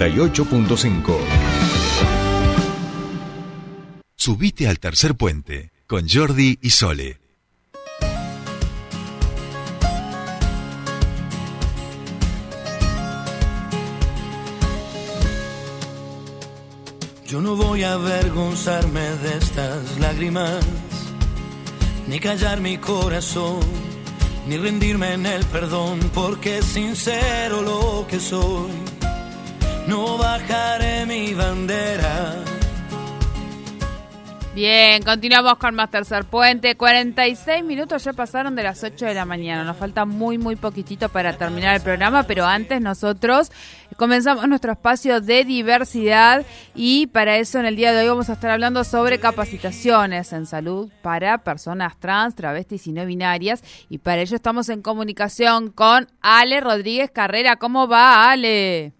98.5 Subite al tercer puente con Jordi y Sole. Yo no voy a avergonzarme de estas lágrimas, ni callar mi corazón, ni rendirme en el perdón, porque sincero lo que soy. No bajaré mi bandera. Bien, continuamos con más Tercer Puente. 46 minutos ya pasaron de las 8 de la mañana. Nos falta muy, muy poquitito para terminar el programa, pero antes nosotros comenzamos nuestro espacio de diversidad y para eso en el día de hoy vamos a estar hablando sobre capacitaciones en salud para personas trans, travestis y no binarias. Y para ello estamos en comunicación con Ale Rodríguez Carrera. ¿Cómo va, Ale?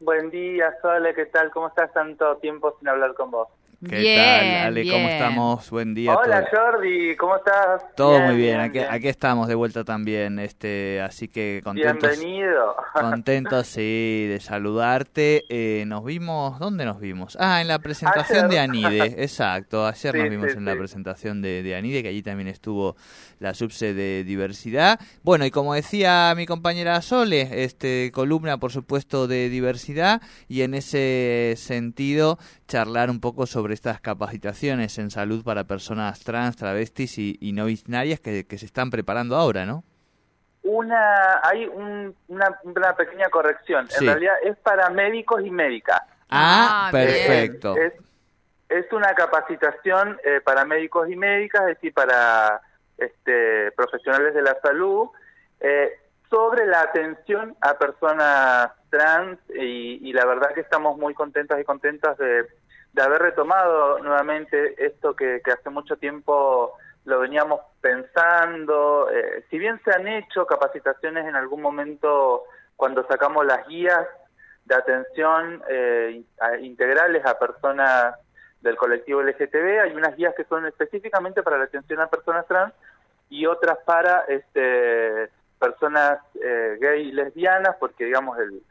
Buen día, Sole, ¿qué tal? ¿Cómo estás? Tanto tiempo sin hablar con vos. ¿Qué Bien, tal, Ale? ¿Cómo estamos? Buen día. Hola, todo, Jordi, ¿cómo estás? todo muy bien. Aquí, aquí estamos de vuelta también, este, así que contentos. Bienvenido. Contentos, sí, de saludarte. Eh, nos vimos, ¿dónde nos vimos? Ah, en la presentación Ayer. de Anide, exacto. Ayer Sí, nos vimos sí, en la presentación de, de Anide, que allí también estuvo la subse de diversidad. Bueno, y como decía mi compañera Sole, este, columna, por supuesto, de diversidad, y en ese sentido, charlar un poco sobre estas capacitaciones en salud para personas trans, travestis y, y no binarias que, que se están preparando ahora, ¿no? Una, hay un- una, una pequeña corrección. Sí. En realidad es para médicos y médicas. Ah, Ah, perfecto. Es, es una capacitación eh, para médicos y médicas, es decir, para este, profesionales de la salud, eh, sobre la atención a personas trans y, y la verdad que estamos muy contentas y contentas de, de haber retomado nuevamente esto que, hace mucho tiempo lo veníamos pensando. eh, si bien se han hecho capacitaciones en algún momento cuando sacamos las guías de atención eh, a- integrales a personas del colectivo LGTB, hay unas guías que son específicamente para la atención a personas trans y otras para este, personas eh, gay y lesbianas, porque digamos el,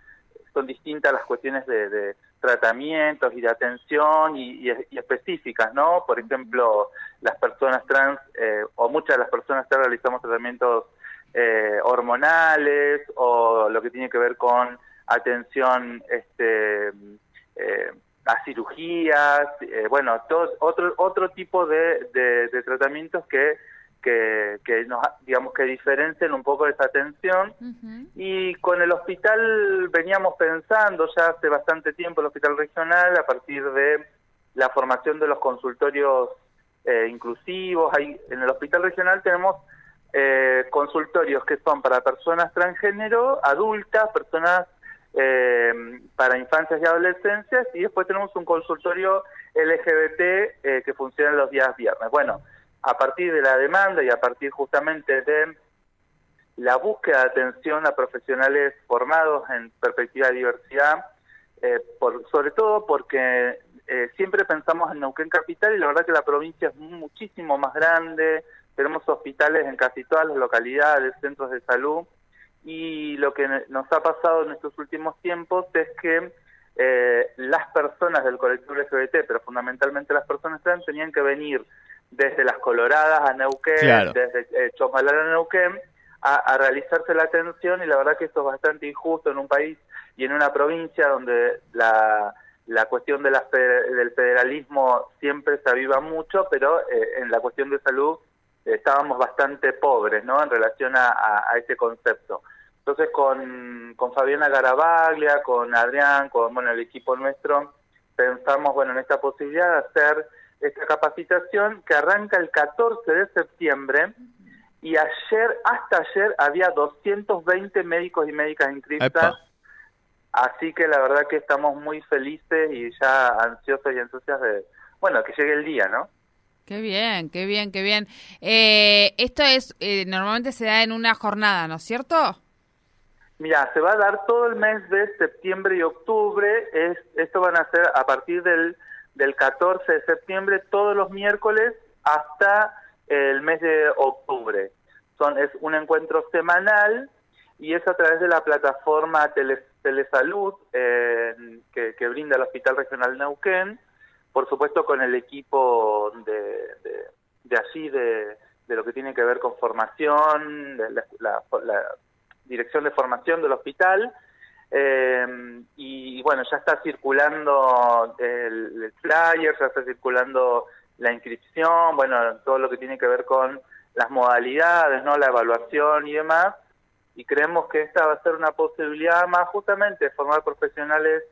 son distintas las cuestiones de, de tratamientos y de atención y, específicas, ¿no? Por ejemplo, las personas trans eh, o muchas de las personas trans realizamos tratamientos eh, hormonales o lo que tiene que ver con atención este, eh, a cirugías, eh, bueno, todo, otro otro tipo de- de tratamientos que que, que nos digamos que diferencian un poco esa atención y con el hospital veníamos pensando ya hace bastante tiempo, el hospital regional, a partir de la formación de los consultorios eh, inclusivos. Ahí, en el hospital regional tenemos eh, consultorios que son para personas transgénero, adultas, personas eh, para infancias y adolescencias, y después tenemos un consultorio LGBT eh, que funciona los días viernes. Bueno, a partir de la demanda y a partir justamente de la búsqueda de atención a profesionales formados en perspectiva de diversidad, eh, por, sobre todo porque eh, siempre pensamos en Neuquén Capital y la verdad que la provincia es muchísimo más grande, tenemos hospitales en casi todas las localidades, centros de salud, y lo que nos ha pasado en estos últimos tiempos es que eh, las personas del colectivo LGBT, pero fundamentalmente las personas trans, tenían que venir desde las Coloradas a Neuquén, Claro. desde eh, Chomalar a Neuquén, a, a realizarse la atención y la verdad que esto es bastante injusto en un país y en una provincia donde la, la cuestión de la del federalismo siempre se aviva mucho, pero eh, en la cuestión de salud eh, estábamos bastante pobres ¿no? en relación a, a, a ese concepto. Entonces con, con Fabiana Garabaglia, con Adrián, con bueno, el equipo nuestro, pensamos bueno, en esta posibilidad de hacer esta capacitación que arranca el 14 de septiembre y ayer, hasta ayer, había 220 médicos y médicas inscritas. Epa. Así que la verdad que estamos muy felices y ya ansiosos y ansiosas de, bueno, que llegue el día, ¿no? Qué bien, qué bien, qué bien. Eh, esto es, eh, normalmente se da en una jornada, ¿no es cierto? Mira, se va a dar todo el mes de septiembre y octubre. Es, esto van a ser a partir del, del 14 de septiembre, todos los miércoles hasta el mes de octubre. Son, es un encuentro semanal y es a través de la plataforma Tele- Telesalud eh, que, brinda el Hospital Regional Neuquén, por supuesto con el equipo de, de, de allí, de, de lo que tiene que ver con formación, de la, la- la dirección de formación del hospital. Eh, y bueno, ya está circulando el, el flyer, ya está circulando la inscripción, bueno, todo lo que tiene que ver con las modalidades, ¿no? La evaluación y demás. Y creemos que esta va a ser una posibilidad más justamente de formar profesionales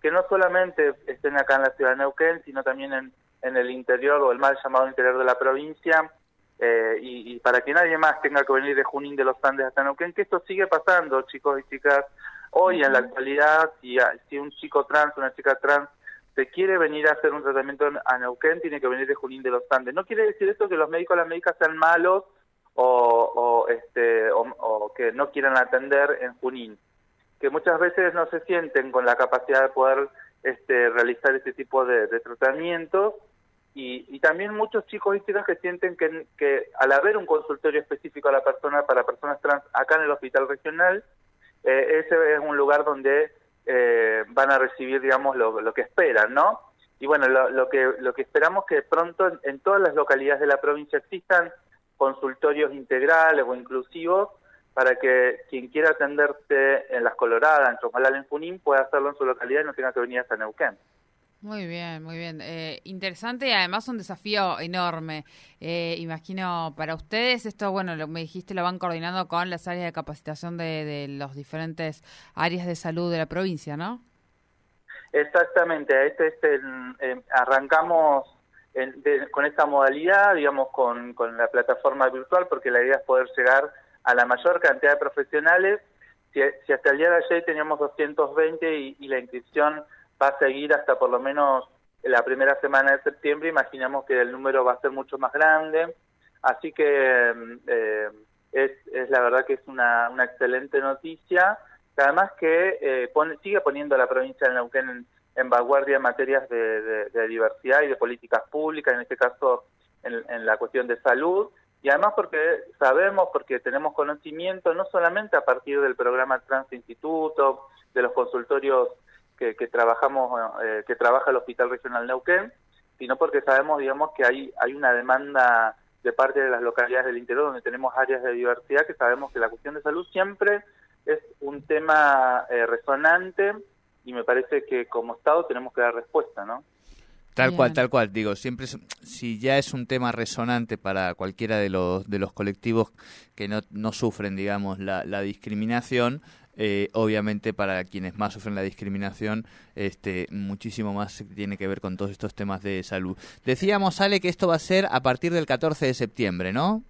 que no solamente estén acá en la ciudad de Neuquén, sino también en, el interior o el mal llamado interior de la provincia, eh, y para que nadie más tenga que venir de Junín de los Andes hasta Neuquén, que esto sigue pasando, chicos y chicas. Hoy en la actualidad, si, si un chico trans, una chica trans, se quiere venir a hacer un tratamiento en- a Neuquén, tiene que venir de Junín de los Andes. No quiere decir esto que los médicos o las médicas sean malos o, o, este, o, o que no quieran atender en Junín que muchas veces no se sienten con la capacidad de poder este, realizar este tipo de, de tratamientos y, y también muchos chicos y chicas que sienten que, que al haber un consultorio específico a la persona para personas trans acá en el hospital regional, eh, ese es un lugar donde eh, van a recibir, digamos, lo, que esperan, ¿no? Y bueno, lo, lo que lo que esperamos que pronto en, todas las localidades de la provincia existan consultorios integrales o inclusivos para que quien quiera atenderse en Las Coloradas, en Chomalal, en Junín, pueda hacerlo en su localidad y no tenga que venir hasta Neuquén. Muy bien, muy bien. Eh, interesante y además un desafío enorme. Eh, imagino para ustedes esto, bueno, lo me dijiste, lo van coordinando con las áreas de capacitación de, de los diferentes áreas de salud de la provincia, ¿no? Exactamente, este, este, en- en- arrancamos en- de- con esta modalidad, digamos, con, la plataforma virtual, porque la idea es poder llegar a la mayor cantidad de profesionales. Si, si hasta el día de ayer teníamos 220 y, y la inscripción va a seguir hasta por lo menos la primera semana de septiembre, imaginamos que el número va a ser mucho más grande. Así que eh, es, es la verdad que es una, una excelente noticia además que eh, pone- sigue poniendo a la provincia de Neuquén en, en vanguardia en materias de, de- de diversidad y de políticas públicas, en este caso en, en la cuestión de salud, y además porque sabemos, porque tenemos conocimiento, no solamente a partir del programa Trans Instituto, de los consultorios que, que trabajamos, eh, que trabaja el Hospital Regional Neuquén, sino porque sabemos, digamos, que hay, hay una demanda de parte de las localidades del interior donde tenemos áreas de diversidad que sabemos que la cuestión de salud siempre es un tema eh, resonante y me parece que como Estado tenemos que dar respuesta, ¿no? Tal Bien. cual, tal cual. Digo, siempre, si ya es un tema resonante para cualquiera de los, de los colectivos que no, no sufren, digamos, la, la discriminación, eh, obviamente para quienes más sufren la discriminación, este, muchísimo más tiene que ver con todos estos temas de salud. Decíamos, Ale, que esto va a ser a partir del 14 de septiembre, ¿no?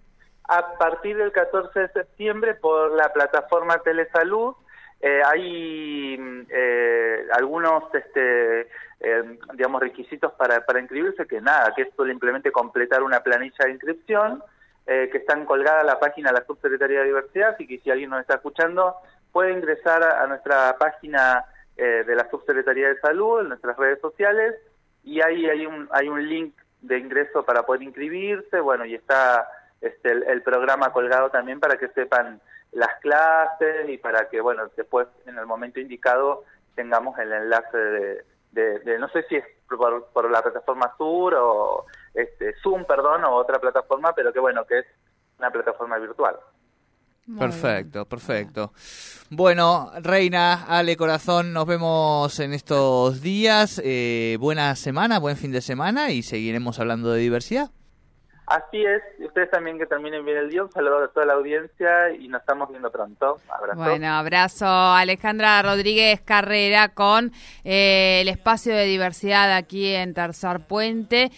A partir del 14 de septiembre por la plataforma Telesalud eh, hay eh, algunos este, eh, digamos requisitos para, para inscribirse que nada, que es simplemente completar una planilla de inscripción eh, que están colgada en la página de la Subsecretaría de Diversidad, así que si alguien nos está escuchando puede ingresar a, nuestra página eh, de la Subsecretaría de Salud, en nuestras redes sociales, y ahí hay un, hay un link de ingreso para poder inscribirse, bueno, y está este, el, el programa colgado también para que sepan las clases y para que, bueno, después en el momento indicado tengamos el enlace de, de- de- no sé si es por, por la plataforma Sur o este, Zoom, perdón, o otra plataforma, pero que bueno, que es una plataforma virtual. Muy Perfecto, bien. perfecto. Bueno, Reina, Ale Corazón, nos vemos en estos días. Eh, buena semana, buen fin de semana y seguiremos hablando de diversidad. Así es, y ustedes también que terminen bien el día, un saludo a toda la audiencia y nos estamos viendo pronto. Abrazo. Bueno, abrazo Alejandra Rodríguez Carrera con eh, el espacio de diversidad aquí en Tercer Puente.